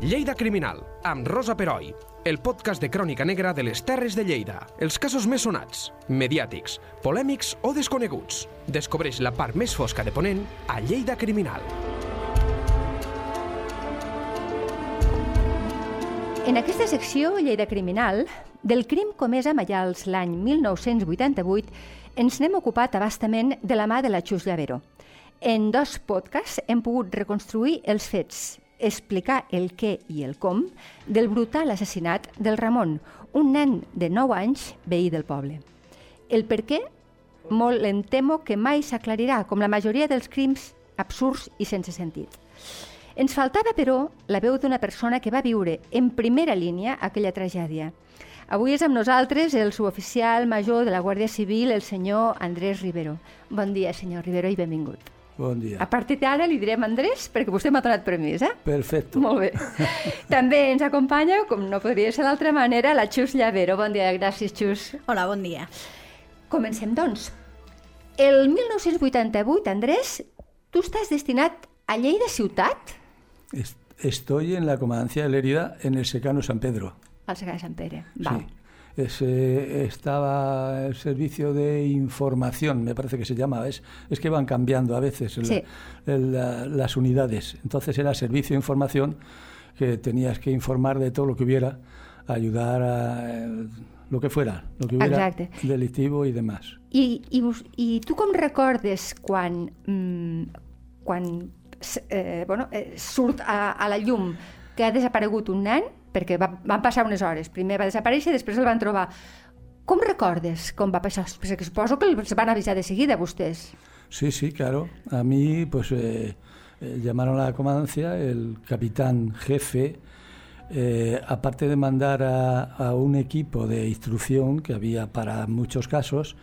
Lleida Criminal, amb Rosa Peroi, el podcast de crònica negra de les Terres de Lleida. Els casos més sonats, mediàtics, polèmics o desconeguts. Descobreix la part més fosca de Ponent a Lleida Criminal. En aquesta secció, Lleida Criminal, del crim comès a Mallals l'any 1988, ens n'hem ocupat abastament de la mà de la Xus Llavero. En dos podcasts hem pogut reconstruir els fets, explicar el què i el com del brutal assassinat del Ramon, un nen de 9 anys, veí del poble. El per què, molt em temo que mai s'aclarirà, com la majoria dels crims absurds i sense sentit. Ens faltava, però, la veu d'una persona que va viure en primera línia aquella tragèdia. Avui és amb nosaltres el suboficial major de la Guàrdia Civil, el senyor Andrés Rivero. Bon dia, senyor Rivero, i benvingut. Bon dia. A partir d'ara li direm Andrés perquè vostè m'ha donat permís, eh? Perfecto. Molt bé. També ens acompanya, com no podria ser d'altra manera, la Xus Llavero. Bon dia, gràcies, Xus. Hola, bon dia. Comencem, doncs. El 1988, Andrés, tu estàs destinat a Lleida ciutat? Est- Estoy en la comandancia de Lérida en el secano San Pedro. Al Segar de Sant Pere. Val. Sí. Eh, estaba el servicio de información, me parece que se llama. Es, es que van cambiando a veces Sí. la- las unidades. Entonces era servicio de información que tenías que informar de todo lo que hubiera, ayudar a eh, lo que fuera, lo que hubiera Exacte. delictivo y demás. I, i, I tu com recordes quan, mm, quan s- eh, bueno, eh, surt a, a la llum que ha desaparegut un nen, perquè va, van passar unes hores, primer va desaparèixer i després el van trobar. Com recordes com va passar? Perquè suposo que els van avisar de seguida vostès. Sí, sí, claro. A mí, pues, eh, eh, llamaron a la comandancia, el capitán jefe, eh, aparte de mandar a, a un equipo de instrucción que había para muchos casos,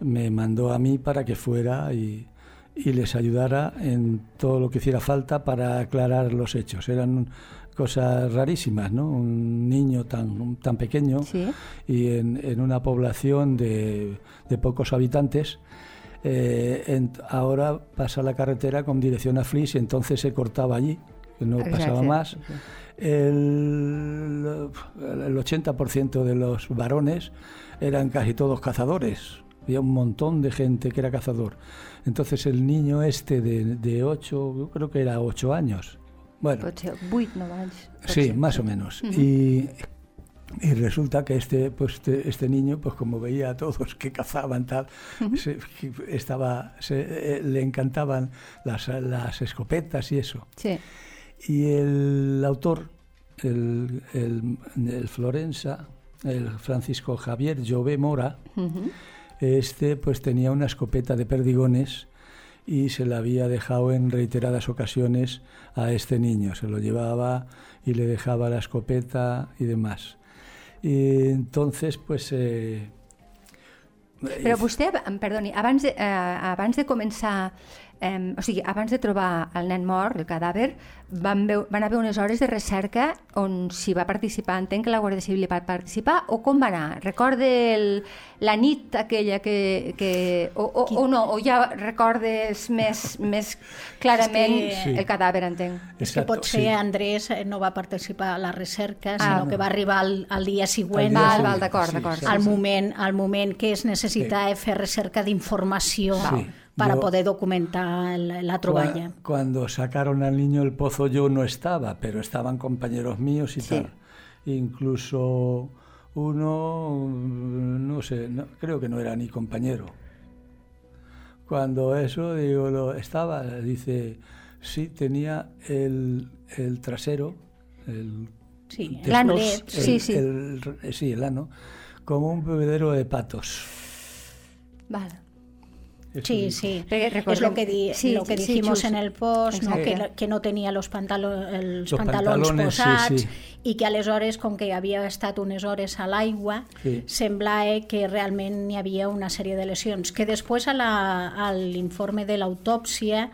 me mandó a mí para que fuera y, y les ayudara en todo lo que hiciera falta para aclarar los hechos. Eran cosas rarísimas, ¿no? Un niño tan, tan pequeño Sí. y en, en una población de, de pocos habitantes. eh, en- ahora pasa la carretera con dirección a Flis y entonces se cortaba allí, que no pasaba más. El, el 80% de los varones eran casi todos cazadores. Había un montón de gente que era cazador. Entonces el niño este de, de 8, yo creo que era 8 años. Bueno, Pot ser 8, 9 anys. pot Sí, más o menos. y, y resulta que este, pues este, este niño, pues como veía a todos que cazaban tal, se- estaba, se- eh, le encantaban las, las escopetas y eso. Sí. Y el autor, el, el, el Florensa, el Francisco Javier Llobé Mora, este pues tenía una escopeta de perdigones y se la había dejado en reiteradas ocasiones a este niño. Se lo llevaba y le dejaba la escopeta y demás. Y entonces pues... eh, Però vostè, perdoni, abans de, eh, abans de començar, eh, o sigui, abans de trobar el nen mort, el cadàver, van, veu, van haver unes hores de recerca on s'hi va participar, entenc que la Guàrdia Civil hi va participar, o com va anar? Recorde el, la nit aquella que... que o, o, o no, o ja recordes més, més clarament És que- el cadàver, entenc. És que potser sí. Andrés eh, no va participar a la recerca, Ah. sinó que va arribar al, al dia següent, Al dia Val, d'acord, sí, d'acord. sí. al, moment, al moment que es necessita fer recerca d'informació Sí. Para Jo- poder documentar la Cua- troballa. Cuando sacaron al niño del pozo yo no estaba, pero estaban compañeros míos y Sí. tal. Incluso uno, no sé, no- creo que no era ni compañero. Cuando eso, digo, lo, estaba, dice, sí, tenía el, el trasero, el, Sí, el- Sí, sí. el- sí, el ano, como un bebedero de patos. Val. Sí, sí. Perquè Es recordem- lo que, di- sí, lo que sí, dijimos Chus. en el post, no? Que, no- que no tenia los, pantalo els Los pantalons pantalones, sí, posats sí. i que aleshores, com que havia estat unes hores a l'aigua, Sí. semblava que realment hi havia una sèrie de lesions, que després a l'informe de l'autòpsia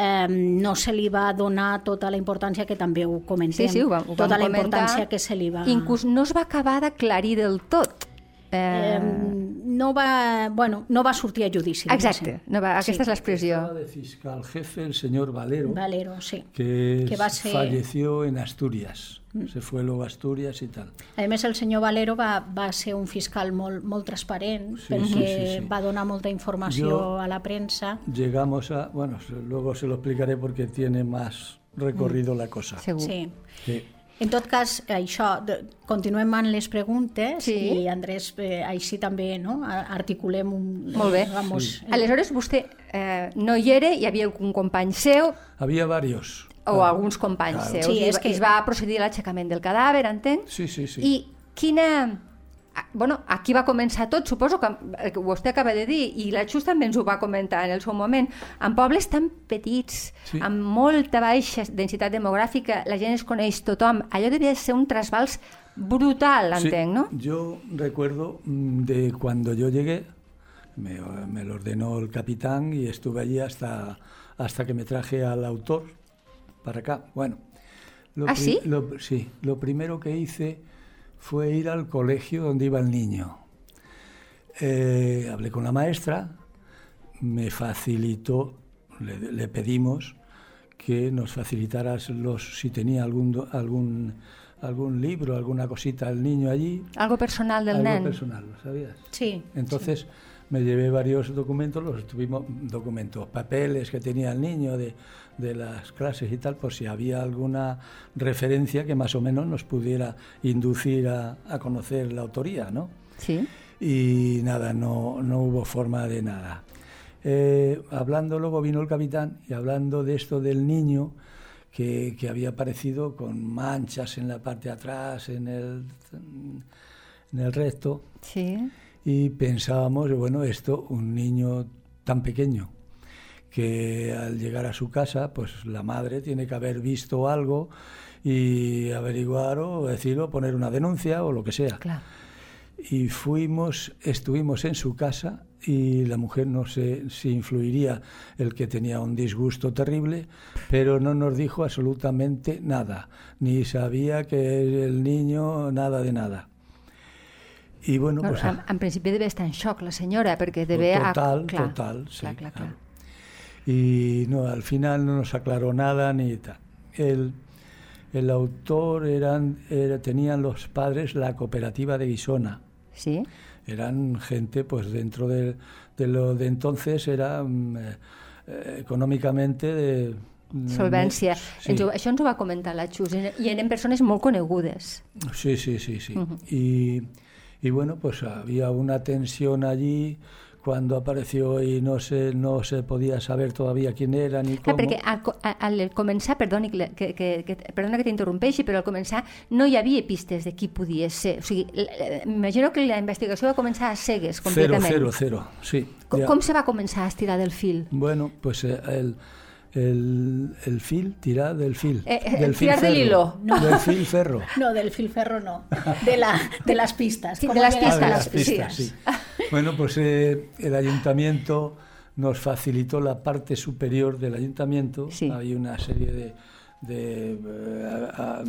eh, no se li va donar tota la importància que també ho comentem. Sí, sí, ho vam, ho vam tota la comentar. importància que se li va... Inclús no es va acabar d'aclarir del tot. Eh, Eh, no va, bueno, no va sortir a judici. Exacte, no va, aquesta Sí. és l'expressió. De fiscal jefe el señor Valero, Valero, sí. que, Que va ser- falleció en Asturias. Se fue luego a Asturias y tal. A més, el senyor Valero va, va ser un fiscal molt, molt transparent Sí, perquè sí, sí, sí. va donar molta informació Jo- a la premsa. Llegamos a, bueno, luego se lo explicaré porque tiene más recorrido la cosa. Segur. Sí. Sí. En tot cas, això, de, continuem amb les preguntes Sí. i Andrés, eh, així també no? Articulem un... Molt bé. Vamos, Aleshores, vostè eh, no hi era, hi havia algun company seu Había varios. o Ah, alguns companys claro. seus. Sí, és que- es va procedir a l'aixecament del cadàver, entenc? Sí, sí, sí. I quina... ah, Bueno, aquí va començar tot, suposo que el que vostè acaba de dir, i la Xus també ens ho va comentar en el seu moment, en pobles tan petits, Sí. amb molta baixa densitat demogràfica, la gent es coneix tothom, allò devia ser un trasbals brutal, Sí, entenc, no? Yo recuerdo mm, de cuando yo llegué, me, me lo ordenó el capitán y estuve allí hasta, hasta que me traje al autor para acá. Bueno, lo ¿Ah, sí? lo- sí, lo primero que hice fue ir al colegio donde iba el niño. Eh, hablé con la maestra, me facilitó, le, le pedimos que nos facilitaras los, si tenía algún, algún, algún libro, alguna cosita al niño allí. Algo personal del algo nen. personal, ¿lo sabías? Sí. Entonces me llevé varios documentos, los tuvimos documentos, papeles que tenía el niño de, de las clases y tal, por si había alguna referencia que más o menos nos pudiera inducir a, a conocer la autoría, ¿no? Sí. y nada, no, no hubo forma de nada. Eh, hablando, luego vino el capitán y hablando de esto del niño que, que había aparecido con manchas en la parte de atrás, en el, en el recto, Sí. Y pensábamos, bueno, esto, un niño tan pequeño, que al llegar a su casa, pues la madre tiene que haber visto algo y averiguar o decirlo, poner una denuncia o lo que sea. Y fuimos, estuvimos en su casa y la mujer no sé si influiría el que tenía un disgusto terrible, pero no nos dijo absolutamente nada, ni sabía que el niño nada de nada. Y bueno, No, pues en, en principi deve estar en xoc la senyora, perquè deve... total, clar, total, sí. Clar, clar, clar. claro. Y no, al final no nos aclaró nada ni tal. El, el autor eran, era, tenían los padres la cooperativa de Guisona. Sí? eran gente pues dentro de, de lo de entonces era mm, eh, econòmicamente de mm, Solvència. sí. Ens ho, això ens ho va comentar la Xus, i eren persones molt conegudes. sí sí sí sí y, y bueno pues había una tensión allí cuando apareció y no se no se podía saber todavía quién era ni Clar, cómo perquè al, al començar, perdoni que, que, que, perdona que t'interrompeixi, però al començar no hi havia pistes de qui podia ser. O sigui, m'imagino que la investigació va començar a cegues, cero completament. cero cero sí Com, ya. com se va començar a estirar del fil? bueno pues eh, el fil tirar del fil Eh, eh, del tirar del hilo. del fil ferro No, del filferro no, de, la, de las pistas. Sí, ¿Cómo de las Ah, de pistas, las pistas, sí. sí. Bueno, pues eh, el ayuntamiento nos facilitó la parte superior del ayuntamiento. Sí. Hay una serie de, de, a- a-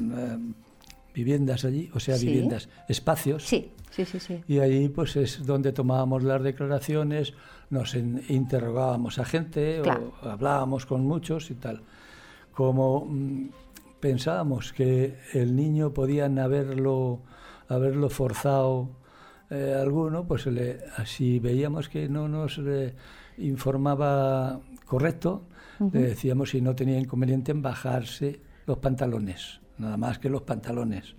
viviendas allí, o sea, Sí. viviendas, espacios. Sí, sí, sí. sí. Y ahí pues es donde tomábamos las declaraciones, nos in- interrogábamos a gente Claro. o hablábamos con muchos y tal. Como mm, pensábamos que el niño podían haberlo, haberlo forzado eh, alguno, pues le, así veíamos que no nos eh, informaba correcto, le decíamos si no tenía inconveniente en bajarse los pantalones, nada más que los pantalones.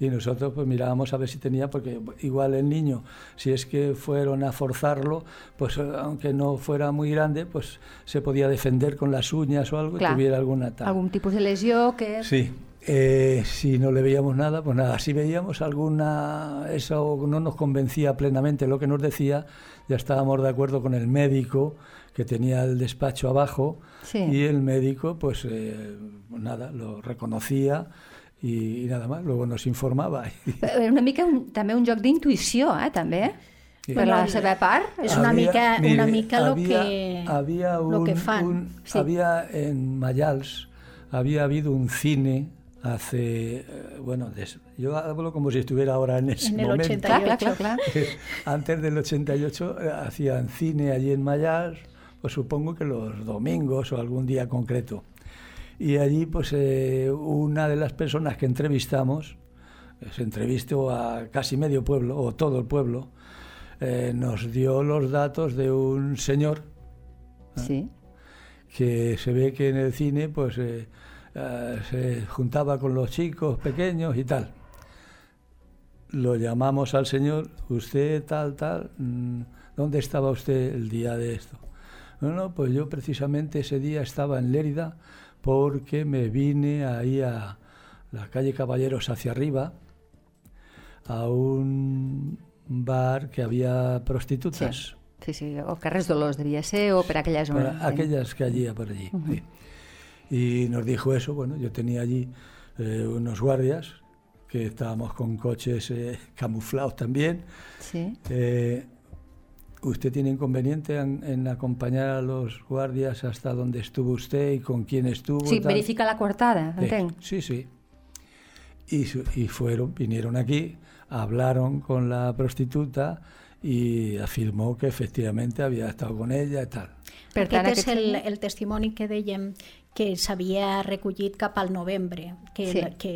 Y nosotros pues mirábamos a ver si tenía, porque igual el niño, si es que fueron a forzarlo, pues aunque no fuera muy grande, pues se podía defender con las uñas o algo Clar. y tuviera alguna tal. Algun tipus de lesió que... Sí. Eh, si no le veíamos nada, pues nada, si veíamos alguna, eso no nos convencía plenamente lo que nos decía, ya estábamos de acuerdo con el médico que tenía el despacho abajo Sí. y el médico pues eh, nada, lo reconocía y, y nada más, luego nos informaba. Era una mica un, també un joc d'intuïció, eh, també, Sí. per la seva part. És una mica, mire, una mica lo, había- que, había lo que un- fan. un- Sí. Había en Mayals, había habido un cine hace, eh, bueno, des- yo hablo como si estuviera ahora en ese En el momento. 88. Clar, clar, clar, clar. Antes del 88 eh, hacían cine allí en Mayas, pues supongo que los domingos o algún día concreto. Y allí, pues eh, una de las personas que entrevistamos, eh, se entrevistó a casi medio pueblo, o todo el pueblo, eh, nos dio los datos de un señor Sí. que se ve que en el cine pues eh, se juntaba con los chicos pequeños y tal. Lo llamamos al señor, usted tal, tal, mm, ¿dónde estaba usted el día de esto? No, no, pues yo precisamente ese día estaba en Lérida porque me vine ahí a la calle Caballeros hacia arriba a un bar que había prostitutas. Sí, sí, o Carres Dolors devia ser, o per aquella zona. Para aquellas que allí, por allí. sí. Y nos dijo eso, bueno, yo tenía allí eh, unos guardias, que estábamos con coches eh, camuflados también. Sí. Eh, ¿Usted tiene inconveniente en, en acompañar a los guardias hasta donde estuvo usted y con quién estuvo? Sí, tal? verifica la coartada, entenc. Sí, sí. Y, y fueron, vinieron aquí, hablaron con la prostituta y afirmó que efectivamente había estado con ella y tal. Per tant, Aquest és el, el testimoni que dèiem que s'havia recollit cap al novembre, que, Sí. que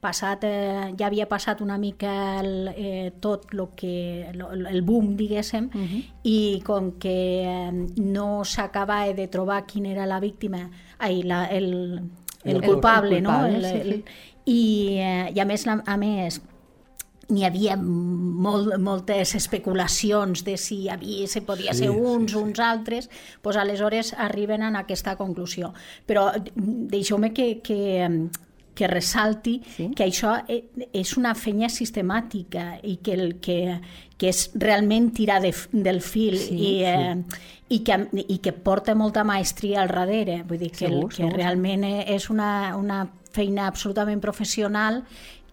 passat, eh, ja havia passat una mica el, eh, tot lo que, lo, el boom, diguéssim, i com que eh, no s'acaba de trobar quin era la víctima, ai, la, el, el, El- culpable, el no? culpable, El, sí, el, sí. I, eh, I a més, a més, n'hi havia molt, moltes especulacions de si havia, si podia Sí, ser sí, uns, sí. uns altres, doncs aleshores arriben a aquesta conclusió. Però mm, deixeu-me que, que, que ressalti Sí. que això e- és una feina sistemàtica i que, el, que, que és realment tirar de, del fil Sí, i, eh, i, que, i que porta molta maestria al darrere. Vull dir que, el, Segur, que segur. realment eh, és una, una feina absolutament professional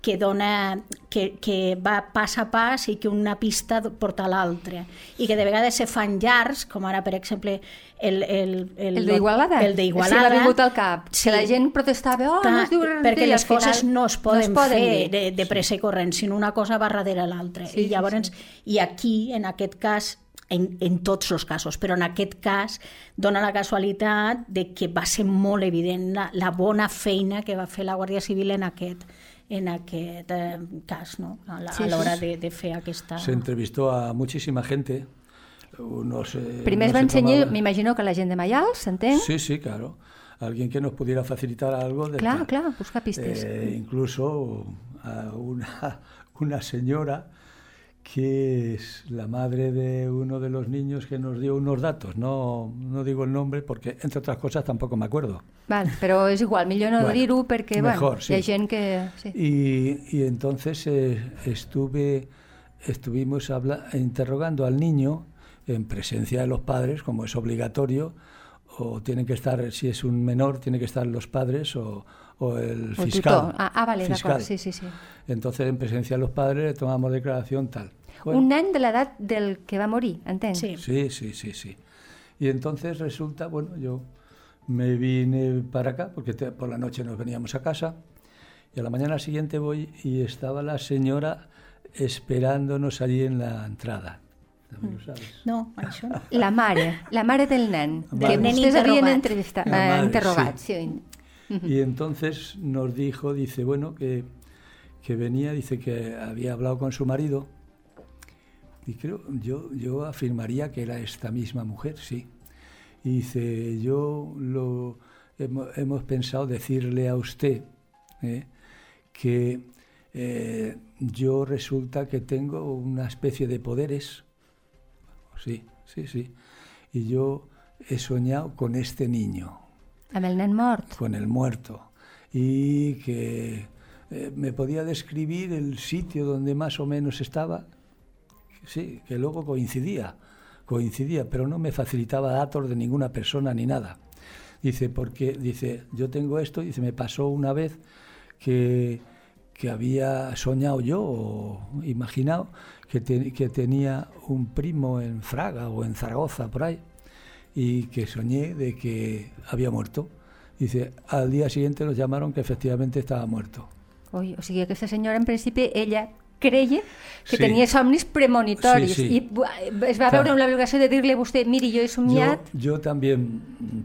que dona, que, que va pas a pas i que una pista porta a l'altra. I que de vegades se fan llargs, com ara, per exemple, el... El, El d'Igualada. El Sí, d'Igualada. m'ha vingut al cap. Sí. Que la gent protestava, oh, no es diu perquè i les coses final no es poden, no es poden fer dir. de, de pressa i corrent, sinó una cosa va darrere l'altra. Sí, I sí, llavors, i aquí, en aquest cas, en, en tots els casos, però en aquest cas dona la casualitat de que va ser molt evident la, la bona feina que va fer la Guàrdia Civil en aquest, en aquest eh, cas, no? a la- Sí, a sí, l'hora de, de fer aquesta... Se entrevistó a muchísima gente. Unos, eh, Primer es unos va se ensenyar, m'imagino que la gent de Mayals, s'entén? Sí, sí, claro. Alguien que nos pudiera facilitar algo. De Clar, tal. clar, buscar pistes. Eh, incluso a una, una señora que es la madre de uno de los niños que nos dio unos datos. No, no digo el nombre porque, entre otras cosas, tampoco me acuerdo. Val, però és igual, Bueno, dir-ho perquè mejor, bueno, sí. que... Y, y entonces eh, estuve, estuvimos habla- interrogando al niño en presencia de los padres, como es obligatorio, o tienen que estar, si es un menor, tienen que estar los padres o, o el fiscal. Ah, ah vale, fiscal. d'acord, sí, sí, sí. Entonces, en presencia de los padres, le tomamos declaración tal. Bueno, Un nen de l'edat del que va morir, entens? Sí. Sí, sí, sí, sí. Y entonces resulta, bueno, yo me vine para acá, porque te- por la noche nos veníamos a casa, y a la mañana siguiente voy y estaba la señora esperándonos allí en la entrada. También lo sabes. No, això no. La mare, la mare del nen, Vale. que vostès havien entrevistat, eh, interrogat. sí. Sí. Y entonces nos dijo, dice, bueno, que, que venía, dice que había hablado con su marido. Y creo, yo, yo afirmaría que era esta misma mujer, sí. Y dice, yo lo hemos, hemos pensado decirle a usted ¿eh? que eh, yo resulta que tengo una especie de poderes. Sí, sí, sí. Y yo he soñado con este niño Amb el mort. con el muerto y que eh, me podía describir el sitio donde más o menos estaba. Sí, que luego coincidía, coincidía, pero no me facilitaba datos de ninguna persona ni nada. Dice, porque, dice, yo tengo esto, dice, me pasó una vez que, que había soñado yo o imaginado que, que tenía un primo en Fraga o en Zaragoza, por ahí, y que soñé de que había muerto. Dice, al día siguiente nos llamaron que efectivamente estaba muerto. Ui, o sigui, aquesta senyora, en principi, ella creia que Sí. tenia somnis premonitoris Sí, sí. i es va Clar. veure l'obligació de dir-li a vostè miri, jo he Yo, somiat... yo también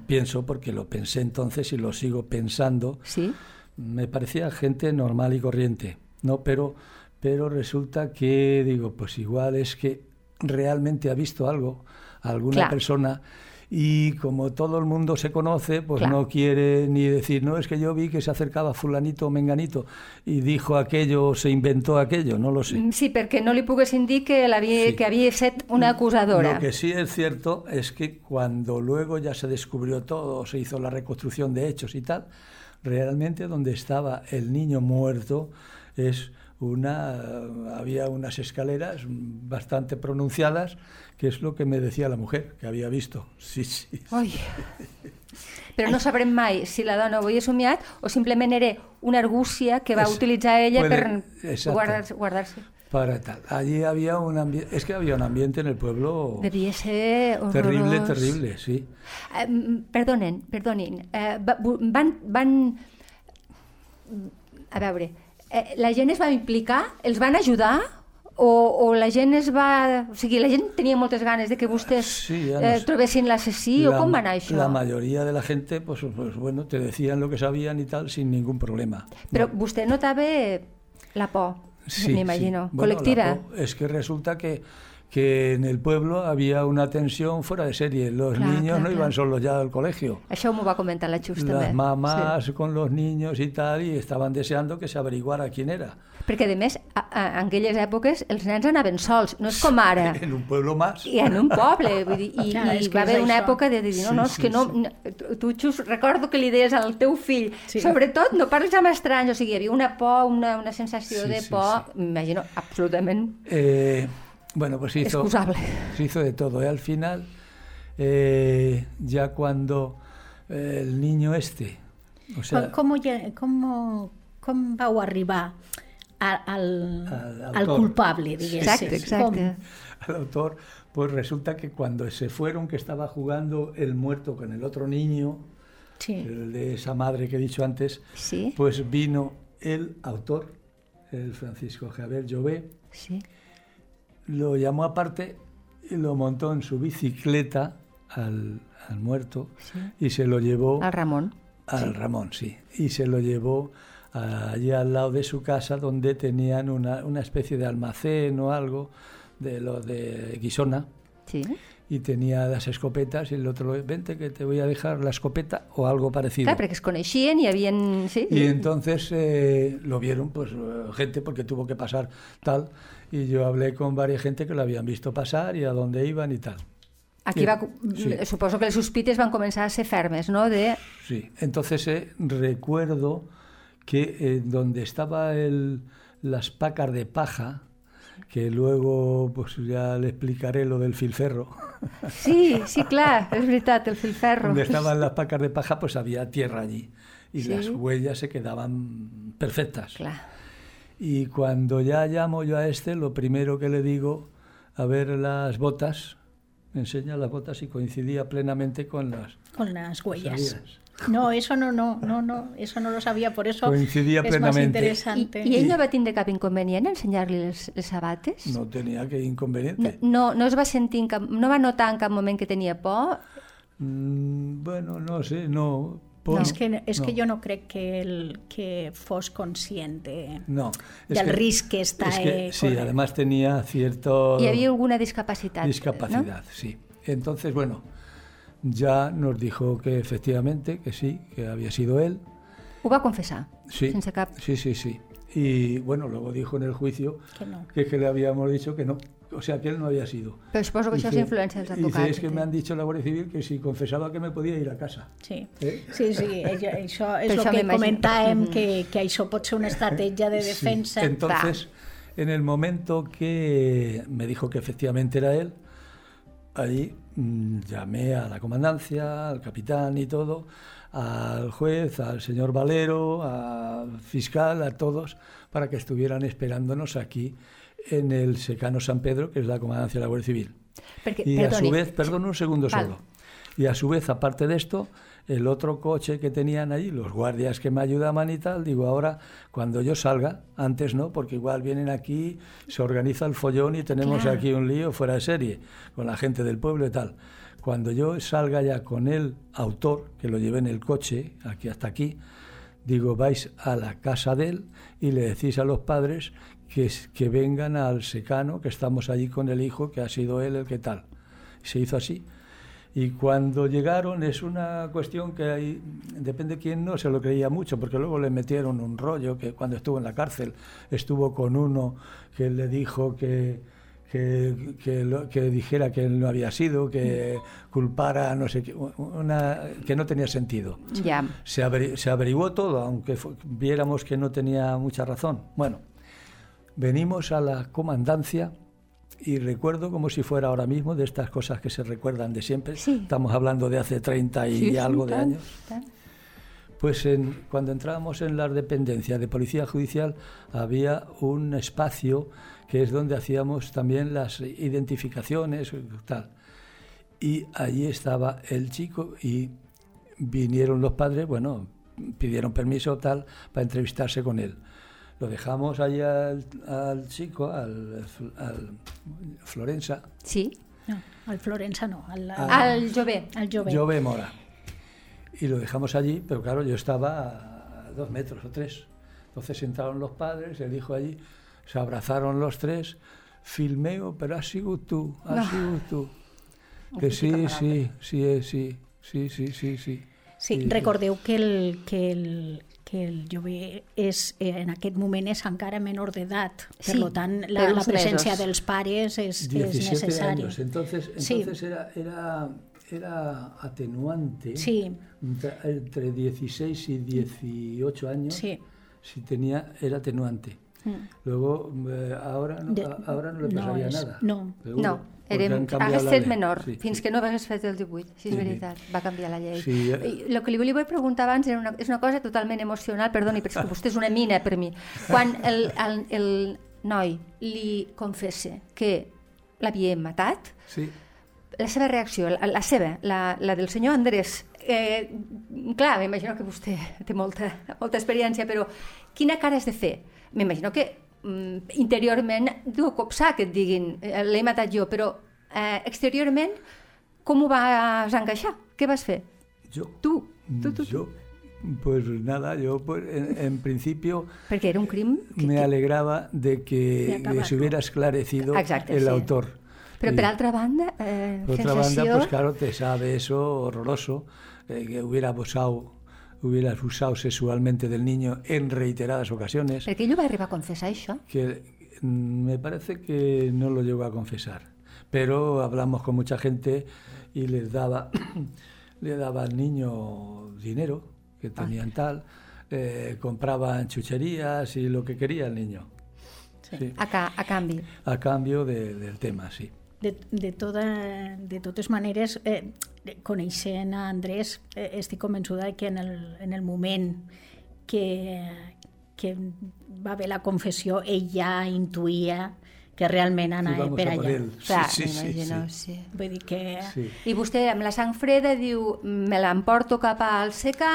pienso, porque lo pensé entonces y lo sigo pensando, Sí, me parecía gente normal y corriente, ¿no? Pero, pero resulta que, digo, pues igual es que realmente ha visto algo, alguna persona, y como todo el mundo se conoce, pues Claro. no quiere ni decir, no, es que yo vi que se acercaba fulanito o menganito y dijo aquello o se inventó aquello, no lo sé. Mm, sí, perquè no li poguessin dir que, l'havia Sí. que havia una acusadora. Lo que sí es cierto es que cuando luego ya se descubrió todo, se hizo la reconstrucción de hechos y tal, realmente donde estaba el niño muerto es una había unas escaleras bastante pronunciadas, que es lo que me decía la mujer que había visto. Sí, sí. Però no sabrem mai si la dona ho havia somiat o simplement era una argúcia que va Es- utilitzar ella puede- per guardar-se. Guardar Para tal. Allí había un ambiente, es que había un ambiente en el pueblo Devia ser horrorós. terrible, terrible, sí. Eh, perdonen, perdonin. Eh, van, van... A veure, eh, la gent es va implicar? Els van ajudar? O, o la gent es va... O sigui, la gent tenia moltes ganes de que vostès Sí, ya no eh, trobessin l'assassí? O com va anar això? La mayoría de la gente, pues, pues bueno, te decían lo que sabían y tal sin ningún problema. Però vostè notava la por, Sí, m'imagino, sí. Bueno, la po- es que resulta que, que en el pueblo había una tensión fuera de serie. Los Claro, niños claro, no iban claro. solos ya al colegio. Això m'ho va comentar la Xus també. Las mamás con los niños y tal, y estaban deseando que se averiguara quién era. Sí. Perquè, a més, a, a, en aquelles èpoques els nens anaven sols, no és com ara. En un pueblo más. I en un poble, vull dir, i, Clar, i va haver una això. època de dir, no, Sí, no, és sí, que no, sí. no tu- Xus, recordo que li deies al teu fill, Sí. sobretot no parles amb estranys, o sigui, hi havia una por, una, una sensació Sí, de sí, por, m'imagino, absolutament Eh, bueno, pues se hizo, excusable. se hizo de todo. Y al final, eh, ya cuando eh, el niño este, o sea, lle- com, com vau arribar a, al, Al al, autor. culpable, diguéssim? Exacte, exacte. al autor, pues resulta que cuando se fueron, que estaba jugando el muerto con el otro niño? Sí. el de esa madre que he dicho antes, Sí, pues vino el autor, el Francisco Javier Llobé, sí. Lo llamó aparte y lo montó en su bicicleta al, al muerto Sí. y se lo llevó El Ramon. al Ramón, sí, y se lo llevó allí al lado de su casa donde tenían una, una especie de almacén o algo de lo de Guisona Sí. y tenía las escopetas y el otro, vente que te voy a dejar la escopeta o algo parecido. Clar, perquè es coneixien i havien... Sí, Y entonces eh, lo vieron pues eh, gente porque tuvo que pasar tal y yo hablé con varias gente que lo habían visto pasar y a dónde iban y tal. Aquí va, Sí. suposo que les sospites van començar a ser fermes, no? De... Sí, entonces eh, recuerdo que eh, donde estaba el, las pacas de paja, que luego pues ya le explicaré lo del filferro, Sí, sí, clar, és veritat, el filferro. donde estaban las pacas de paja pues había tierra allí y Sí. las huellas se quedaban perfectas. Clar. Y cuando ya llamo yo a este, lo primero que le digo, a ver las botas, me enseña las botas y coincidía plenamente con las... Con las huellas. ¿sabías? No, eso no, no, no, no, eso no lo sabía, por eso Coincidía es más plenamente. I, interesante. I ell no va tindre cap inconvenient en ensenyar-li les, les sabates? No tenía que No, inconveniente. no, no es va sentir cap, no va notar en cap moment que tenia por? Mm, bueno, no sé, no. No. És que, és no. que jo no crec que, el, que fos conscient de, No, es del que- risc que està es que, eh, sí, además tenía cierto Hi havia alguna discapacitat? discapacidad, sí. Entonces, bueno, ya nos dijo que efectivamente, que sí, que había sido él. Ho va confessar, Sí, sense cap... sí, sí, sí. Y bueno, luego dijo en el juicio Que no. que, que le habíamos dicho que no, o sea, que él no había sido. Però suposo que influència dels dice, advocats. es que me han dicho la Guardia Civil que si confesaba que me podía ir a casa. Sí. ¿Eh? Sí, sí, Per el això que comentàvem, que, que això pot ser una estratègia de Sí. defensa. Entonces, en el momento que me dijo que efectivamente era él, allí mm, llamé a la comandancia, al capitán y todo, al juez, al señor Valero, al fiscal, a todos, para que estuvieran esperándonos aquí en el secano San Pedro, que es la comandancia de la Guardia Civil. Y a su vez, perdón un segundo solo. Y a su vez, aparte de esto, el otro coche que tenían allí, los guardias que me ayudaban y tal, digo, ahora cuando yo salga, antes no, porque igual vienen aquí, se organiza el follón y tenemos Claro. aquí un lío fuera de serie con la gente del pueblo y tal. Cuando yo salga ya con el autor, que lo llevé en el coche, aquí hasta aquí, digo, vais a la casa de él y le decís a los padres que, vengan al secano, que estamos allí con el hijo, que ha sido él el que tal. Se hizo así. Y cuando llegaron es una cuestión que hay, depende quién no se lo creía mucho, porque luego le metieron un rollo que cuando estuvo en la cárcel estuvo con uno que le dijo que, que, que, lo- que dijera que él no había sido, que culpara, no sé qué, una, que no tenía sentido. Ja. Se, averi- se averiguó todo, aunque viéramos que no tenía mucha razón. Bueno, venimos a la comandancia y recuerdo como si fuera ahora mismo de estas cosas que se recuerdan de siempre. Sí. Estamos hablando de hace 30 y Sí, algo de años. tant. Pues en- cuando entrábamos en las dependencias de Policía Judicial había un espacio que es donde hacíamos también las identificaciones y tal. Y allí estaba el chico y vinieron los padres, bueno, pidieron permiso tal para entrevistarse con él. Lo dejamos allí al, al chico, al, al Florenza, Sí. No, al Florença no, al, Ah. Al jove. al jove. Jove Mora. Y lo dejamos allí, pero claro, yo estaba a dos metros o tres. Entonces entraron los padres, el hijo allí, se abrazaron los tres, filmeo, pero has sido tú, has No. sido tú. Que sí, sí, sí, eh, sí, sí, sí, sí, sí. Recordeu que el, que el, que el jove és, eh, en aquest moment és encara menor d'edat. Per Sí, lo tant, la, la presència mesos. dels pares és, és 17 necessari. años. Entonces, Sí. entonces era, era, era atenuante Sí. entre, entre 16 y 18 años. Sí. Si tenía, era atenuante. Mm. Luego, eh, ahora, no, De- ahora no le no pasaría nada. no. Seguro, No, érem, hagués ley. menor, Sí, fins sí. que no hagués fet el 18, sí, és Sí. veritat, va canviar la llei. Sí, eh. I el que li volia preguntar abans era una, és una cosa totalment emocional, perdoni, però és que vostè és una mina per mi. Quan el, el, el noi li confessa que l'havia matat, Sí. la seva reacció, la, la seva, la, la del senyor Andrés, eh, clar, m'imagino que vostè té molta, molta experiència, però quina cara has de fer? M'imagino que interiorment deu copsar que et diguin eh, l'he matat jo, però eh, exteriorment com ho vas encaixar? Què vas fer? Yo. Tu, tu, tu, tu. Yo, pues nada, yo pues, en, en principio Perquè era un crim que, me que... alegraba de que, De se hubiera esclarecido Exacte, el sí. autor. Però Y per altra banda, eh, por otra sensació... banda, pues claro, te sabe eso horroroso, eh, que hubiera abusado, hubiera abusado sexualmente del niño en reiteradas ocasiones. Perquè ell ho va arribar a confessar, això. que mm, me parece que no lo llegó a confesar, pero hablamos con mucha gente y les daba, le daba al niño dinero que tenían tal, eh, compraban chucherías y lo que quería el niño, sí, A, ca a canvi. a cambio de- del tema, sí. De, de, toda, de totes maneres, eh, coneixent a Andrés, eh, estic convençuda de que en el, en el moment que, que va haver la confessió, ell ja intuïa que realment anava Íbamos per allà. Clar, sí, sí, sí, sí. sí. Vull dir que... Sí. I vostè, amb la sang freda, diu me l'emporto cap al secà,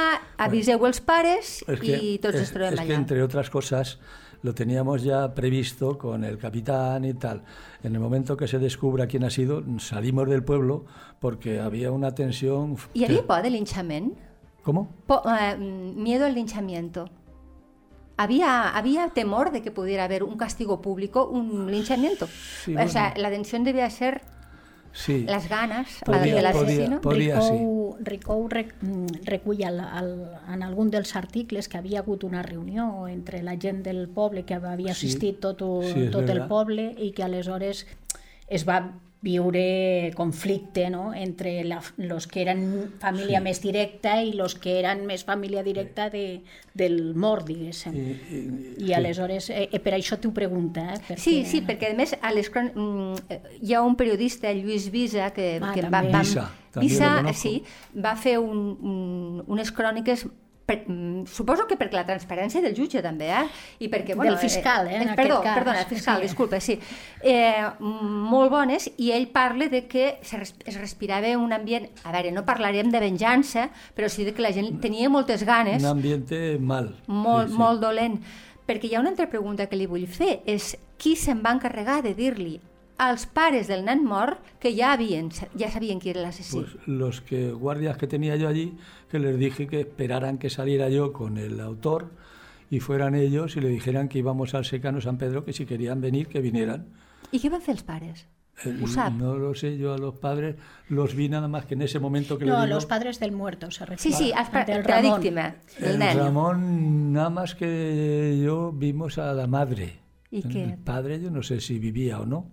aviseu els pares Es que, i tots es- ens trobem es que allà. entre otras cosas lo teníamos ya previsto con el capitán y tal. En el momento que se descubra quién ha sido, salimos del pueblo porque había una tensión. Hi havia por de linxament? ¿Cómo? Po eh, miedo al linchamiento. Había, había temor de que pudiera haber un castigo público, un linchamiento. Sí, o sea, la tensión debía ser Sí. las ganas Podía- del podía- asesino. podía, Ricou, Ricou rec, recull al, al, en algun dels articles que havia hagut una reunió entre la gent del poble que havia Sí, assistit tot, o- sí, tot el poble i que aleshores es va viure conflicte no? entre la, los que eren família Sí. més directa i los que eren més família directa de, del mort, diguéssim. Y- y- I sí. aleshores, eh, eh, per això t'ho pregunta, eh? Perquè... Sí, sí, perquè a més a les cron... mm, hi ha un periodista, Lluís Visa, que, Ah, que també. va, Visa, també Visa, conozco. sí, va fer un, un, unes cròniques per, mm, suposo que perquè la transparència del jutge també, eh? I perquè, bueno, Del fiscal, eh, en perdó, aquest cas. perdona, el fiscal, Sí. disculpa, sí. Eh, molt bones, i ell parla de que es respirava un ambient... A veure, no parlarem de venjança, però sí de que la gent tenia moltes ganes, Un ambiente mal. molt, Sí, sí. molt dolent. Perquè hi ha una altra pregunta que li vull fer, és qui se'n va encarregar de dir-li als pares del nen mort que ja, havien, ja sabien qui era l'assassí? Pues los que guardias que tenía yo allí, que les dije que esperaran que saliera yo con el autor y fueran ellos y le dijeran que íbamos al secano San Pedro, que si querían venir, que vinieran. I què van fer els pares? El- sap? no lo sé, yo a los padres los vi nada más que en ese momento que No, digo, los padres del muerto se refiere. Sí, sí, Del de la Ramón. víctima, del el nen. Ramón, nada más que yo vimos a la madre. ¿Y qué? El padre yo no sé si vivía o no.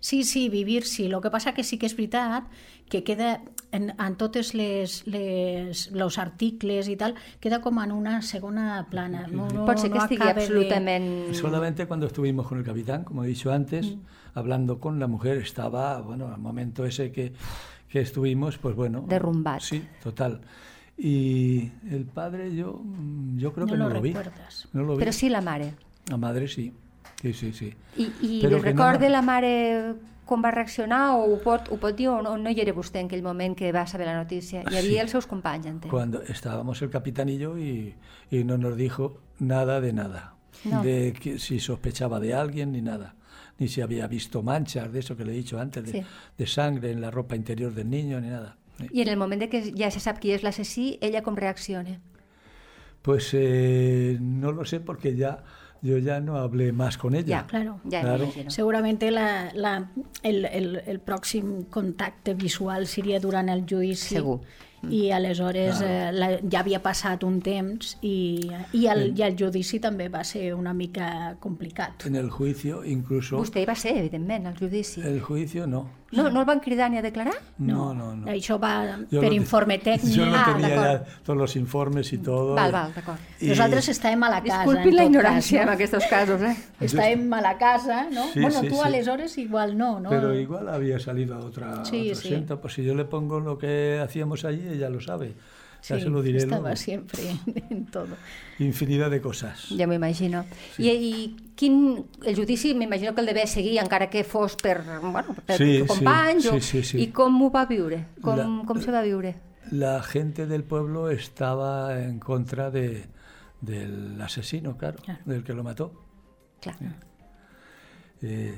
Sí, sí, vivir sí. El que passa que sí que és veritat que queda en, en totes les, les los articles i tal, queda com en una segona plana. No, no, Pot ser que no estigui acabe de- absolutament... Solamente cuando estuvimos con el capitán, como he dicho antes, Mm. hablando con la mujer, estaba, bueno, al momento ese que, que estuvimos, pues bueno. Derrumbat. Sí, total. Y el padre, yo, mm, yo creo No que no lo lo vi. recuerdas. No lo vi. Però sí la mare. La madre sí. Sí, sí, sí. I, i Però li que no- recorda la mare com va reaccionar o ho pot, ho pot dir o no, no hi era vostè en aquell moment que va saber la notícia? Hi havia Sí. els seus companys, entenc. Cuando estábamos el capitán y yo y, y no nos dijo nada de nada. No. De que, si sospechaba de alguien ni nada. Ni si había visto manchas de eso que le he dicho antes, de, Sí. de sangre en la ropa interior del niño, ni nada. I en el moment de que ja se sap qui és l'assassí, ella com reacciona? Pues eh, no lo sé porque ya yo ya no hablé más con ella. Ja, Claro. ja Claro. Seguramente la, la, el, el, el pròxim contacte visual seria durant el judici. Segur. I aleshores eh, la, ja havia passat un temps i, i, el, i el judici també va ser una mica complicat. En el juicio, incluso. Vostè hi va ser, evidentment, al judici. El juicio no. No, no el van cridar ni a declarar? No, no, no. Això va Yo per informe tècnic. Yo lo Ah, d'acord. ya todos los informes y todo. Val, val, d'acord. Y- Nosaltres estàvem a la casa. Disculpin en la tot ignorància cas, en no? aquests casos, eh? Estàvem a la casa, no? Sí, bueno, sí, tú sí. aleshores igual no, ¿no? Pero igual había salido a otra, a Sí, otro sí. asiento. Pues si yo le pongo lo que hacíamos allí, ella lo sabe. Ya Sí, se lo diré estaba luego. siempre en todo. Infinidad de cosas. Ja m'ho imagino. I, I quin... El judici m'imagino que el devia seguir encara que fos per, bueno, per Sí, companys. sí, o... sí, sí, sí. I com ho va viure? Com, La- com se va viure? La gente del pueblo estaba en contra de, del asesino, claro, Claro. del que lo mató. Clar. Eh,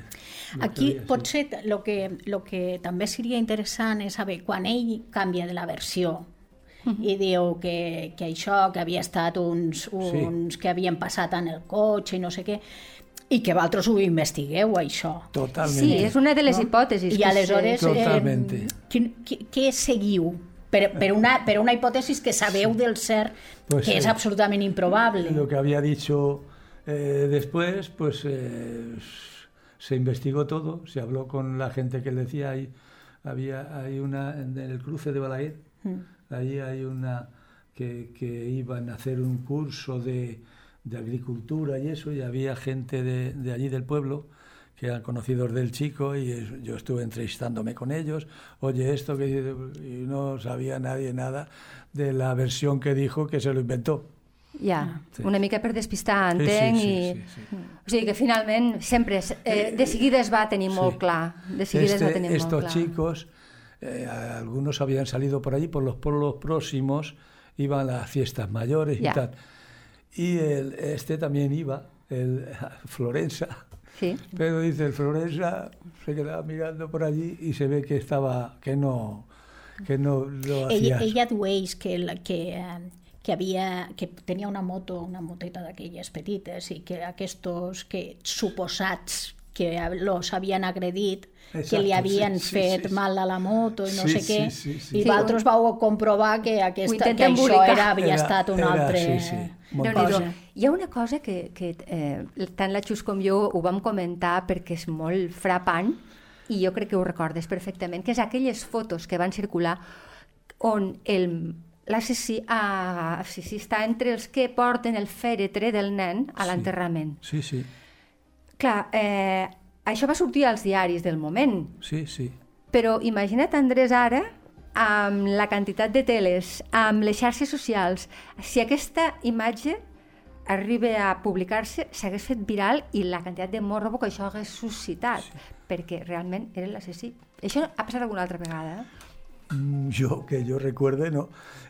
lo Aquí sí. potser el que, lo que també seria interessant és saber quan ell canvia de la versió i diu que, que això, que havia estat uns, uns que havien passat en el cotxe i no sé què, i que vosaltres ho investigueu, això. Totalmente. Sí, és una de les no? hipòtesis. I aleshores, quin, qui- què seguiu? Per, per, una, per una hipòtesi que sabeu del cert, Pues, que és eh, absolutament improbable. Lo que había dicho eh, después, pues eh, se investigó todo, se habló con la gente que le decía, hay, había, hay una, en el cruce de Balaguer, allí hay una que, que iban a hacer un curso de, de agricultura y eso, y había gente de, de allí del pueblo que eran conocidos del chico y yo estuve entrevistándome con ellos, oye esto que dice", y no sabía nadie nada de la versión que dijo que se lo inventó. Ja, Sí. una mica per despistar, Sí, sí, entenc, sí, i... sí, sí. O sigui que finalment sempre, es- eh, de seguida es va tenir molt Sí. clar, de seguida es va Este- tenir molt estos clar. chicos, eh, algunos habían salido por allí, por los pueblos próximos, iban a las fiestas mayores Ya. y tal. Y el, este también iba, el Florenza. Sí. Pero dice, el Florenza se quedaba mirando por allí y se ve que estaba, que no, que no lo Ella, hacía. ella dueix que, la, que, eh, que, havia, que tenia una moto, una moteta d'aquelles petites i que aquests que suposats que los havien agredit, que Exacte, li havien sí, fet sí, sí. mal a la moto i no Sí, sé sí, què, sí, sí. i Sí, vosaltres vau comprovar que, aquesta, que això era, havia Era- estat un era, altre sí, sí, déu nhi cosa. Hi ha una cosa que, que eh, tant la Xus com jo ho vam comentar perquè és molt frapant i jo crec que ho recordes perfectament, que és aquelles fotos que van circular on el l'assassí ah, sí, sí, està entre els que porten el fèretre del nen a l'enterrament. Sí, sí, Clar, eh, això va sortir als diaris del moment, sí, sí. però imagina't, Andrés, ara, amb la quantitat de teles, amb les xarxes socials, si aquesta imatge arriba a publicar-se, s'hagués fet viral i la quantitat de morbo que això hagués suscitat, sí. perquè realment era l'assassí. Això ha passat alguna altra vegada, eh? Mm, Yo, que yo recuerde, no.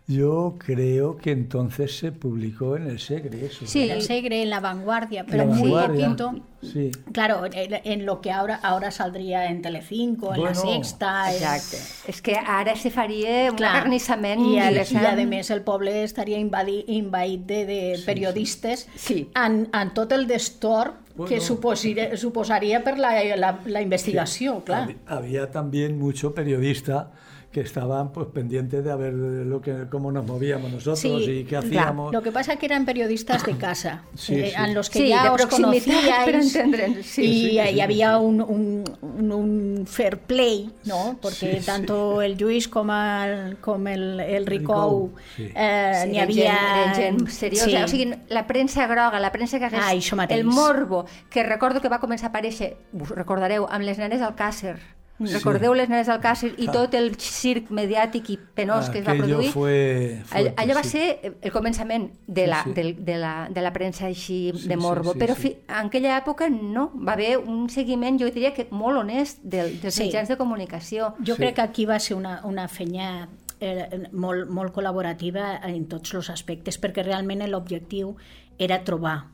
Yo creo que entonces se publicó en el Segre eso. Sí. En el Segre, en la vanguardia, pero la muy Vanguardia. poquito. Sí. Claro, en lo que ahora, ahora saldría en Telecinco, en la Bueno, Sexta... en- Exacte. És que ara se faria un Clar. acarnissament, I, a. I, a més, el poble estaria invadi, invaït de, de periodistes Sí. en, en tot el destorb Bueno. que suposaria, suposaria per la, la, la investigació, clar. Hab- Había también mucho periodista que estaban pues pendientes de ver lo que cómo nos movíamos nosotros y qué hacíamos. Lo que pasa que eran periodistas de casa, Sí, eh, sí. en los que Sí, ya os conocíais sí, y, sí, sí, y había un, un, un, un fair play, ¿no? Porque Sí, sí. tanto el Lluís com el, com el, el Ricou, sí. eh, Sí, n'hi havia... gent, gent seriosa. Sí. O sigui, la premsa groga, la premsa que hagués... Ah, el morbo, que recordo que va començar a aparèixer, us recordareu, amb les nenes al Càcer. Recordeu les nenes al Càcer i Ah. tot el circ mediàtic i penós que es va produir? fue fuerte, Allò va sí. ser el començament de la, Sí, sí. del- de la, de la premsa així Sí, de sí, morbo, sí, però sí. fi, en aquella època no, va haver un seguiment, jo diria que molt honest del, dels Sí. mitjans de comunicació. Jo Sí. crec que aquí va ser una, una fenya eh, molt, molt col·laborativa en tots els aspectes, perquè realment l'objectiu era trobar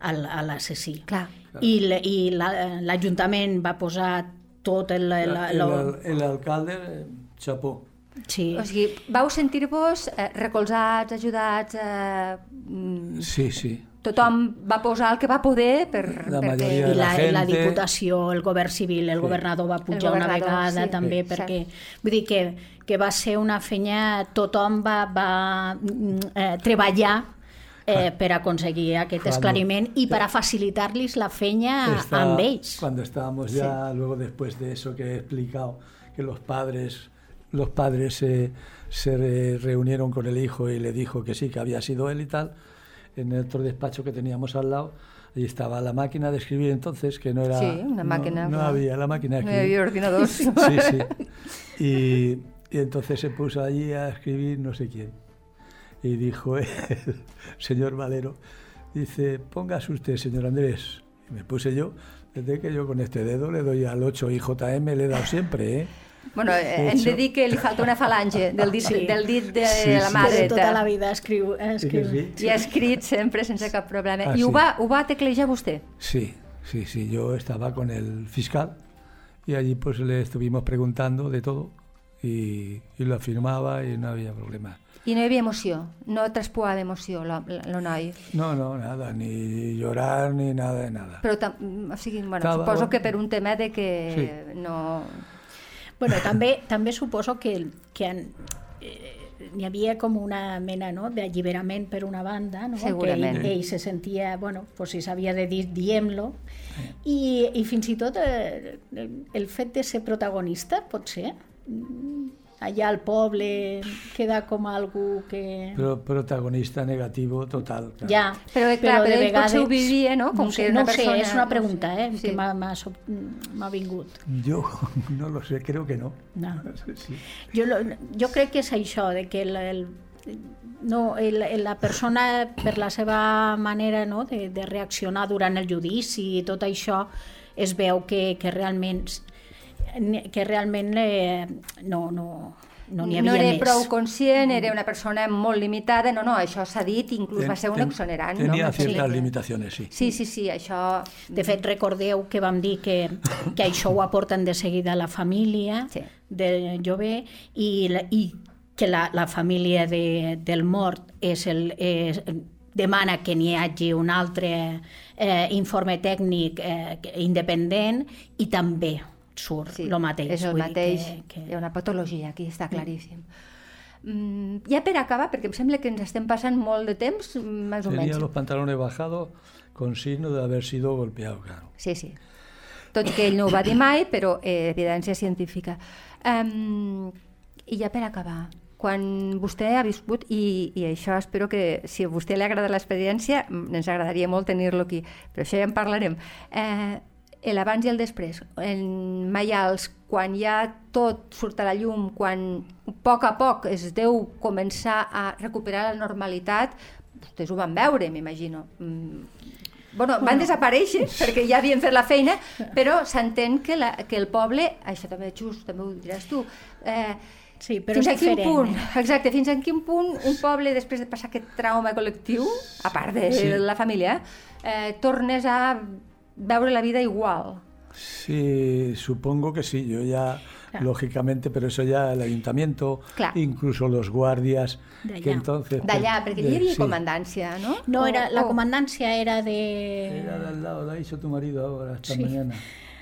l'assassí. Clar. I, l'Ajuntament va posar tot el... el, el, el, el- el alcalde eh, chapó. sí. O sigui, vau sentir-vos eh, recolzats, ajudats, eh, mm, Sí, sí. tothom va posar el que va poder per, La perquè... majoria I de la, la la gente- Diputació, el govern civil, el Sí. governador va pujar El una governador, vegada sí. també, Sí. perquè vull dir que, que va ser una fenya, tothom va, va mm, eh, treballar eh, per aconseguir aquest Cuando- esclariment i per a facilitar-los la fenya Está- amb ells. Cuando estábamos ya, luego después de eso que he explicado, que los padres, los padres se, se re- reunieron con el hijo y le dijo que sí, que había sido él y tal, en el otro despacho que teníamos al lado, ahí estaba la máquina de escribir entonces, que no era... Sí, una no- máquina, No, claro. había la máquina de No escribir. hi havia ordinadors. Sí, sí. Y, y entonces se puso allí a escribir no sé quién. Y dijo el señor Valero, dice, póngase usted, señor Andrés. Y me puse yo, desde que yo con este dedo le doy al 8 y JM, le he dado siempre, ¿eh? Bueno, eh, De hem de hecho- dir que li falta una falange del dit, Sí. del dit de Sí, la sí. mà Que de tota la dreta. vida escriu, Sí que escriu. sí. I ha escrit sempre sense cap problema. Ah, I ho sí. va, ho va teclejar vostè? Sí, sí, sí, yo estaba con el fiscal y allí pues le estuvimos preguntando de todo y, y lo afirmaba y no había problema. I no hi havia emoció, no traspuava emoció el noi. No, no, nada, ni llorar ni nada de nada. Però, tam- o sigui, bueno, Estava- suposo que per un tema de que no... Bueno, també, també suposo que, que en, eh, n'hi havia com una mena no, d'alliberament per una banda, no? Que ell, ell se sentia, bueno, pues si s'havia de dir, diem-lo, i, i fins i tot eh, el fet de ser protagonista, pot ser, mm, allà al poble queda com algú que... Pero protagonista negativo total. claro. Ja, Però, eh, clar, però ell potser ho vivia, no? Com no que sé, una no ho sé, persona- és una pregunta eh, Sí. que m'ha- vingut. Yo no lo sé, creo que no. No. Sí. Jo, lo, jo crec que és això, de que el, el, no, el, la persona, per la seva manera no, de, de reaccionar durant el judici i tot això, es veu que, que realment que realment eh, no no no n'hi havia no era més. prou conscient, era una persona molt limitada, no, no, això s'ha dit, inclús Ten- va ser un ten- exonerant. Tenía no? ciertas Sí. limitaciones, sí. Sí, sí, sí, això... De fet, recordeu que vam dir que, que això ho aporten de seguida la família Sí. del jove i, la- i que la, la família de, del mort és el, és, demana que n'hi hagi un altre eh, informe tècnic eh, independent i també surt Sí, el mateix. És el mateix, Que, que... hi ha una patologia aquí, està claríssim. Mm, ja per acabar, perquè em sembla que ens estem passant molt de temps, més o menys. los pantalones bajados con signo de haber sido golpeado, claro. Sí, sí. Tot que ell no ho va dir mai, però eh, evidència científica. Um, I ja per acabar, quan vostè ha viscut, i, i això espero que si a vostè li agrada l'experiència, mm, ens agradaria molt tenir-lo aquí, però això ja en parlarem. Eh, l'abans i el després. En Mayals, quan ja tot surt a la llum, quan a poc a poc es deu començar a recuperar la normalitat, vostès ho van veure, m'imagino. Mm. Bueno, van desaparèixer perquè ja havien fet la feina, però s'entén que, la, que el poble, això també just, també ho diràs tu, eh, Sí, però fins és a quin diferent. punt, eh? exacte, fins a quin punt un poble, després de passar aquest trauma col·lectiu, a part de Sí. la família, eh, tornes a veure la vida igual. Sí, supongo que sí. Yo ya, Claro. lógicamente, pero eso ya el ayuntamiento, Claro. incluso los guardias, D'allà. que entonces... D'allà, perquè de- hi havia sí. comandància, no? No, O- era, la o- comandància era de... Era de al lado, lo ha dicho tu marido ahora, esta Sí. mañana.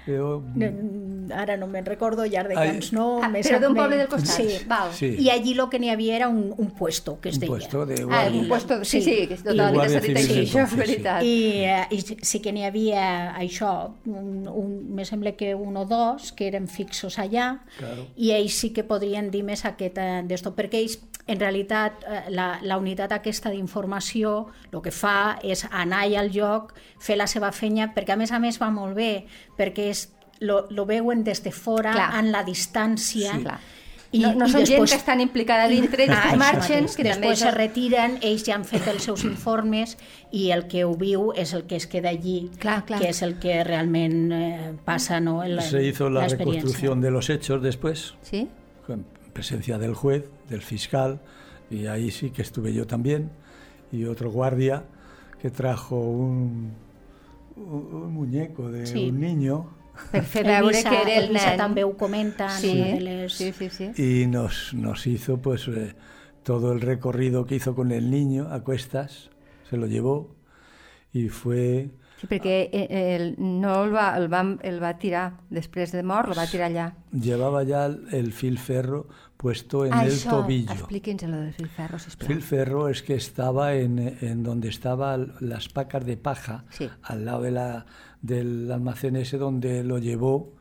Yo- Mm, Ara no me'n recordo, llar de Ai. Cans no... Ah, més però d'un me- poble del costat. Sí. Val. Sí. I allí lo que n'hi havia era un, un puesto, que es un deia. puesto de Ah, guardia. un puesto, sí, Sí. sí, que tota la I vida Guàrdia s'ha dit així, això és veritat. I, eh, I sí que n'hi havia això, un, un, me sembla que un o dos que eren fixos allà Claro. i ells sí que podrien dir més aquest eh, d'esto, perquè ells en realitat eh, la, la unitat aquesta d'informació el que fa és anar al lloc, fer la seva feina, perquè a més a més va molt bé, perquè és, lo, lo veuen des de fora, Clar. en la distància, Sí. Clar. no, no són gent que estan implicada dintre, i Ah, després marxen, que també després és... se retiren, ells ja han fet els seus informes i el que ho viu és el que es queda allí, Clar, clar. que és el que realment eh, passa no? en la, Se hizo la reconstrucción de los hechos después, Sí? con presencia del juez, del fiscal, y ahí sí que estuve yo también, y otro guardia que trajo un, un, un muñeco de Sí. un niño Visa- que era el, el Visa nen. també ho comenta en sí, una de les... sí, sí, sí. y nos, nos hizo pues eh, todo el recorrido que hizo con el niño a cuestas, se lo llevó y fue Sí, perquè eh, el, no el va, el, va, el va tirar després de mort, el va tirar allà. llevaba ya el, el filferro puesto en Ah, el això, tobillo. expliqui'ns lo del filferro, sisplau. Filferro es que estaba en, en donde estaban las pacas de paja, Sí. al lado de la, del almacén ese donde lo llevó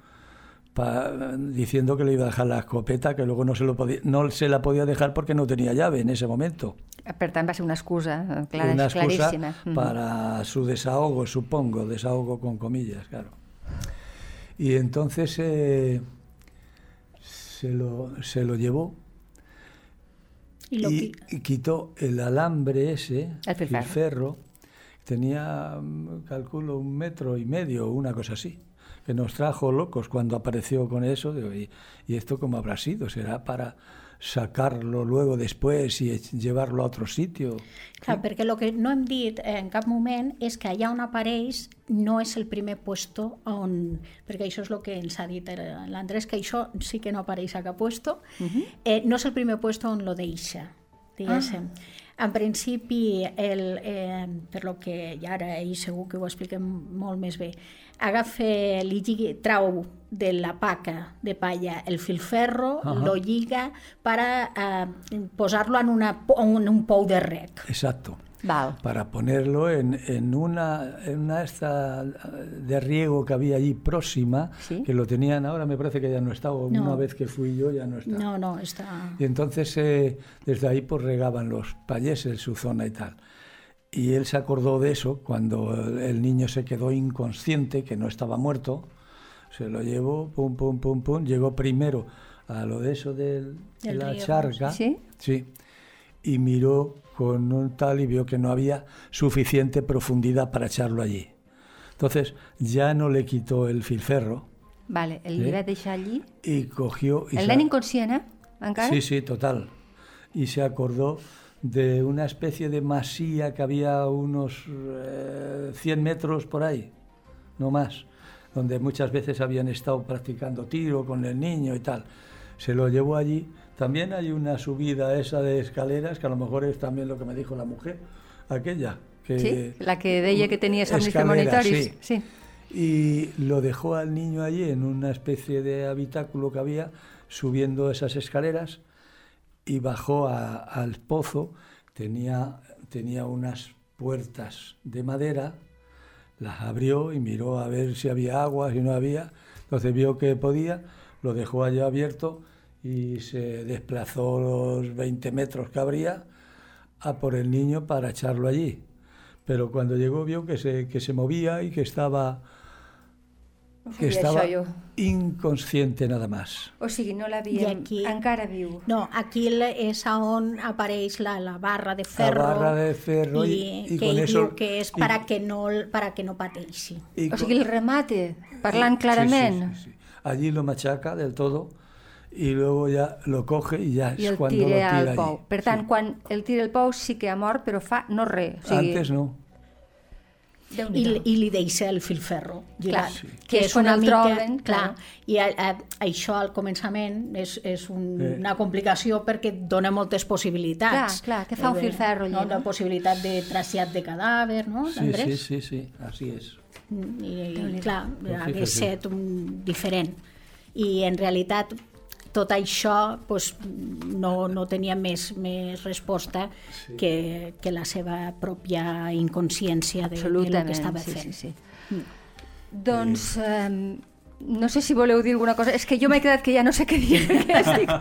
pa- diciendo que le iba a dejar la escopeta, que luego no se, lo podía, no se la podía dejar porque no tenía llave en ese momento. Per tant, va ser una excusa eh, clara, Una excusa claríssima. Mhm. para su desahogo, supongo, desahogo con comillas, claro. Y entonces eh, se, lo, se lo llevó lo y, quitó el alambre ese, El filferro. filferro, tenía, mm, calculo, un metro y medio o una cosa así, que nos trajo locos cuando apareció con eso. digo, ¿y, y esto cómo habrá sido? ¿Será para sacarlo luego después y llevarlo a otro sitio? clar, perquè el que no hem dit en cap moment és que allà on apareix no és el primer puesto on... Perquè això és el que ens ha dit eh, l'Andrés, que això sí que no apareix a cap puesto. eh, no és el primer puesto on lo deixa, diguéssim. En principi, el, eh, per lo que i ara ell segur que ho expliquem molt més bé, agafa, li lligui, trau de la paca de palla el filferro, Ajá. lo lliga para eh, posar-lo en, una, en un pou de rec. Exacto. Val. Para ponerlo en, en una, en una esta de riego que había allí próxima, Sí. que lo tenían ahora, me parece que ya no está, o No. una vez que fui yo ya no está. No, no, està... Y entonces eh, desde ahí pues regaban los payeses su zona y tal. Y él se acordó de eso cuando el niño se quedó inconsciente, que no estaba muerto, se lo llevó, pum, pum, pum, pum, llegó primero a lo de eso del- de la riego, charca, ¿sí? sí, y miró con un tal y vio que no había suficiente profundidad para echarlo allí. Entonces ya no le quitó el filferro Vale, el Sí. va deixar allí. y cogió... Y El nen inconscient, eh? Encara? Sí, sí, total. Y se acordó de una especie de masía que había unos eh, 100 metros por ahí, no más, donde muchas veces habían estado practicando tiro con el niño y tal. Se lo llevó allí. También hay una subida esa de escaleras, que a lo mejor es también lo que me dijo la mujer, aquella. Que, Sí, la que deia que tenia somnis Escaleras, premonitoris. sí. Y lo dejó al niño allí en una especie de habitáculo que había, subiendo esas escaleras, y bajó a- al pozo. Tenía, tenía unas puertas de madera, las abrió y miró a ver si había agua, si no había. Entonces vio que podía, lo dejó allá abierto y se desplazó los 20 metros que habría a por el niño para echarlo allí. Pero cuando llegó vio que se, que se movía y que estaba No que estaba jo. inconsciente nada más. O sigui, no I l'havíem... aquí- Encara viu. No, aquí és on apareix la, la barra de ferro. barra de ferro i, i- i que con eso- diu que és i- para que no, para que no pateixi. Y O sigui, el remate, parlant Sí, clarament. sí, sí, sí. Allí lo machaca del todo y luego ya lo coge y ya I es el cuando lo tira tira al allí. pou. Per tant, Sí. quan el tira al pou sí que ha mort, però fa no res. O sigui, Antes no. I. I li deixa el filferro Clar, sí. que és quan el troben, clar. clar. I a, a, això al començament és, és un, Eh. una complicació perquè et dona moltes possibilitats. Clar, clar, què fa un Eh, filferro allí, No? no? La possibilitat de trasllat de cadàver, no, Sí, sí, Andrés? sí, sí, así es. I, Déu-n'hi-do. i clar, hagués fíjate. set un diferent. I en realitat tot això pues, no, no tenia més, més resposta sí. que, que la seva pròpia inconsciència de, de que estava sí, fent. sí, sí. Doncs... Eh, no sé si voleu dir alguna cosa. És que jo m'he quedat que ja no sé què dir. estic...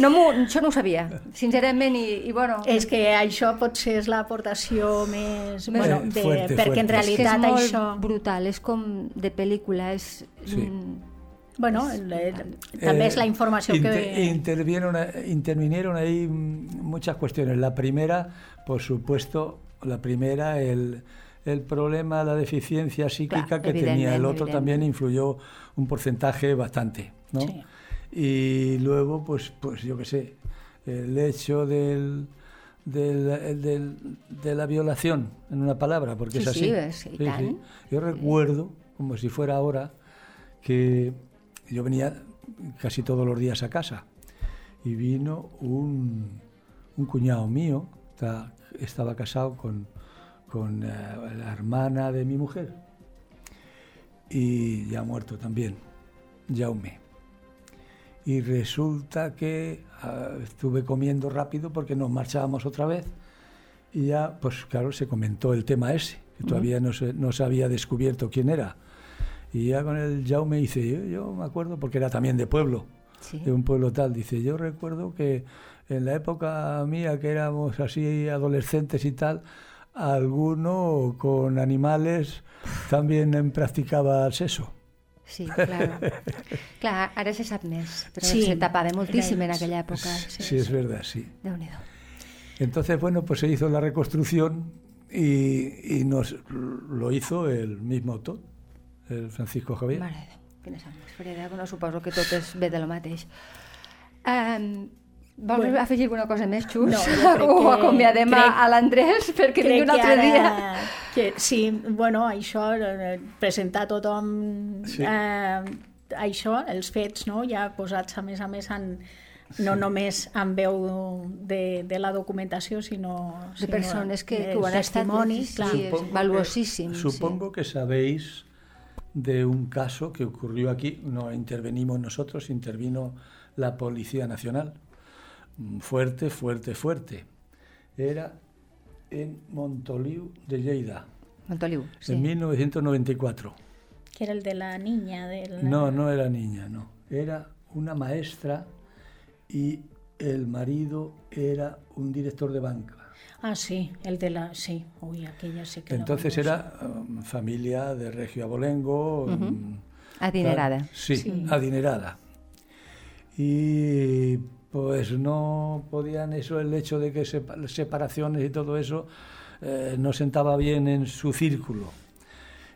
no això no ho sabia, sincerament, i, i bueno... És que això potser és l'aportació més... Més- Bueno, de, fuerte, perquè en fuerte. és que és realitat molt això... brutal, és com de pel·lícula, és... Sí. mm, Bueno, el- també és la informació inter- que... intervinieron, intervinieron ahí muchas cuestiones. La primera, por supuesto, la primera, el, el problema, la deficiencia psíquica Claro, que tenía. El otro también influyó un porcentaje bastante, ¿no? Sí. Y luego, pues, pues yo qué sé, el hecho del, del, del- de la violación, en una palabra, porque Sí, es así. sí, es-. Yo recuerdo, como si fuera ahora, que yo venía casi todos los días a casa y vino un, un cuñado mío, ta- estaba casado con, con eh, la hermana de mi mujer y ya muerto también, Jaume. Y resulta que ah, estuve comiendo rápido porque nos marchábamos otra vez y ya, pues claro, se comentó el tema ese, que todavía no se, no se había descubierto quién era. Y ya con el Jaume dice, yo, yo me acuerdo, porque era también de pueblo, sí. de un pueblo tal, dice, yo recuerdo que en la época mía, que éramos así adolescentes y tal, alguno con animales también practicaba sexo. Sí, claro. Clar, ara se sap més, però Sí, se tapava moltíssim en aquella època. Sí, es verdad, sí. Déu-n'hi-do. Entonces, bueno, pues se hizo la reconstrucción y, y nos lo hizo el mismo autor, el Francisco Javier. Mare de Déu, quina sang més freda. Bueno, suposo que tot és bé de lo mateix. Um, vols Bueno. afegir alguna cosa més, Xus? No, crec o que- acomiadem a, crec- a l'Andrés perquè vingui un altre que dia. Que, sí, bueno, això, eh, presentar a tothom Sí. eh, això, els fets, no? ja posats a més a més en, no només en veu de, de la documentació, sinó... De sinó persones que, que ho han estat. testimonis, Sí, clar. sí, és valuosíssim. Supongo que sabéis de un caso que ocurrió aquí, no intervenimos nosotros, intervino la Policía Nacional. Mm, Fuerte, fuerte, fuerte. Era en Montoliu de Lleida. Montoliu, sí. en 1994. Que era el de la niña. Del... No, no era niña, no. Era una maestra y el marido era un director de banca. Ah, sí, el de la... Sí, uy, aquella sí que Entonces era um, familia de Regio Abolengo. um, Adinerada. tal. Sí, Sí. adinerada. Y pues no podían eso, el hecho de que sepa- separaciones y todo eso eh, no sentaba bien en su círculo.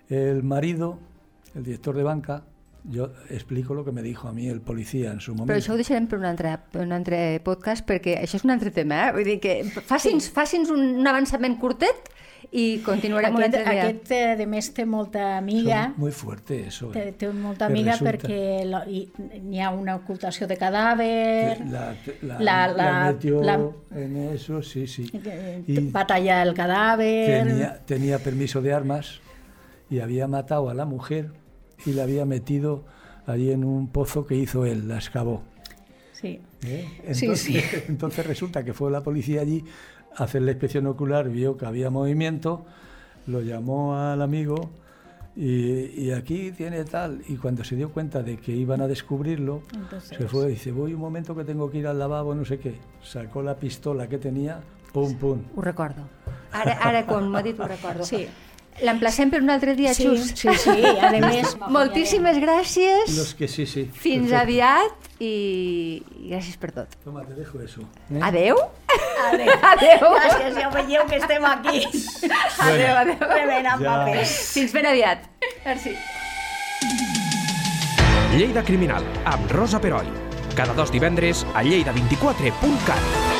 El marido, el director de banca, yo explico lo que me dijo a mí el policía en su momento. Però això ho deixarem per un altre, per un altre podcast perquè això és un altre tema. Eh? Vull dir que faci'ns faci'ns un, un avançament curtet i continuarem un Aquest, altre dia. aquest, eh, de més, té molta amiga. Son muy fuerte eso. Té, eh. té molta Que amiga resulta- perquè n'hi ha una ocultació de cadàver, La, la, La- la la- metió la- en eso, sí, sí. eh, Y va tallar el cadàver... tenía, tenía permiso de armas y había matado a la mujer y la había metido allí en un pozo que hizo él, la excavó. Sí. ¿eh? Sí, Entonces, sí. entonces resulta que fue la policía allí a hacer la inspección ocular, vio que había movimiento, lo llamó al amigo y, y aquí tiene tal. Y cuando se dio cuenta de que iban a descubrirlo, Entonces- se fue y dice, voy un momento que tengo que ir al lavabo, no sé qué. Sacó la pistola que tenía, pum, pum. Ara, ara quan m'ho ha dit, ho recordo. Sí. L'emplacem per un altre dia, Sí, Xus. sí, sí, a més... Moltíssimes gràcies. Los que sí, sí. Fins Perfecto. aviat i i gràcies per tot. Toma, te dejo eso. ¿eh? Adeu. Adéu. Adéu. Gràcies, ja veieu que estem aquí. Adéu, adéu. Remenant Ja. papers. Fins ben aviat. Merci. Lleida Criminal, amb Rosa Peroi. Cada dos divendres a lleida24.cat.